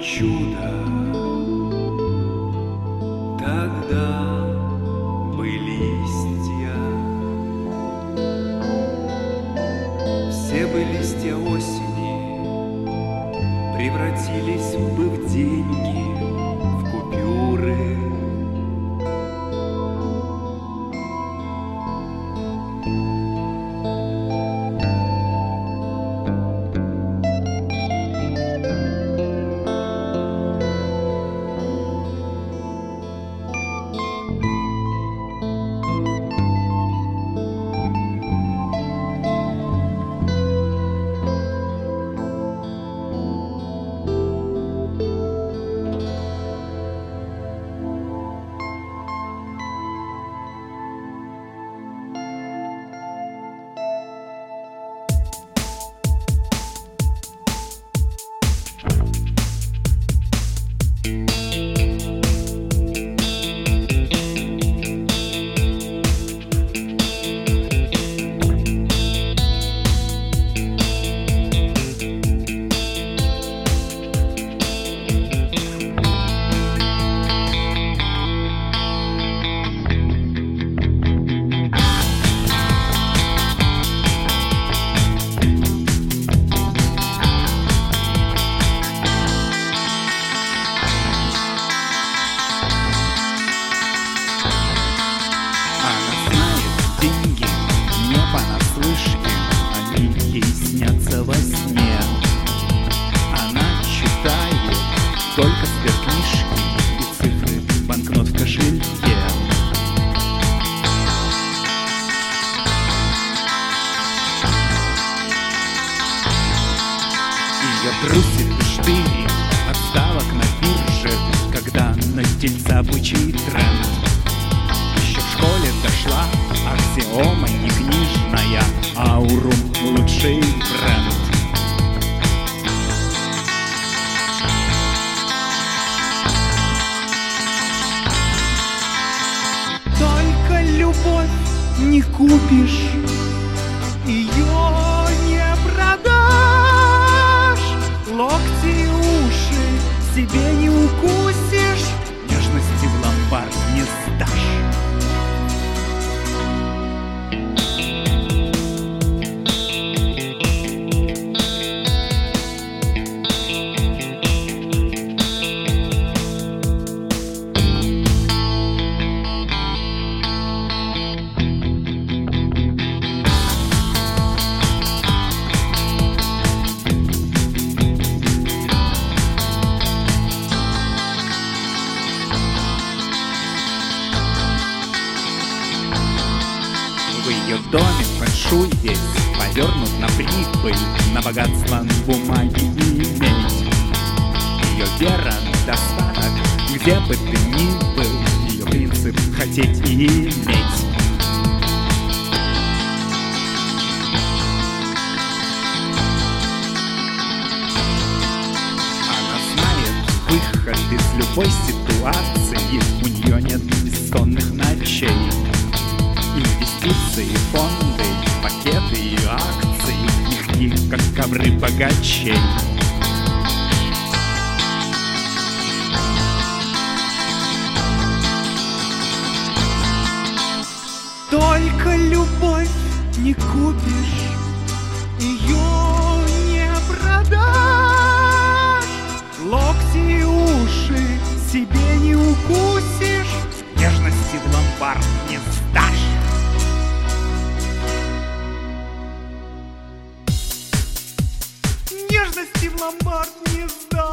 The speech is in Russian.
чудо. Тогда были листья, все бы листья осени превратились бы в деньги, в купюры. Только сберкнижки и цифры банкнот в кошельке. Ее трусит штыри от ставок на бирже, когда на тельца бычий тренд. Купишь, ее не продашь. Локти и уши себе не укусишь. В доме фэншуй весь повернут на прибыль, на богатство бумаги и медь. Ее вера достаток, где бы ты ни был, ее принцип хотеть и иметь. Выход из любой ситуации, у нее нет Инвестиции, фонды, пакеты и акции. Мягкие, как ковры богачей Только любовь не купишь, ломбард не сдал.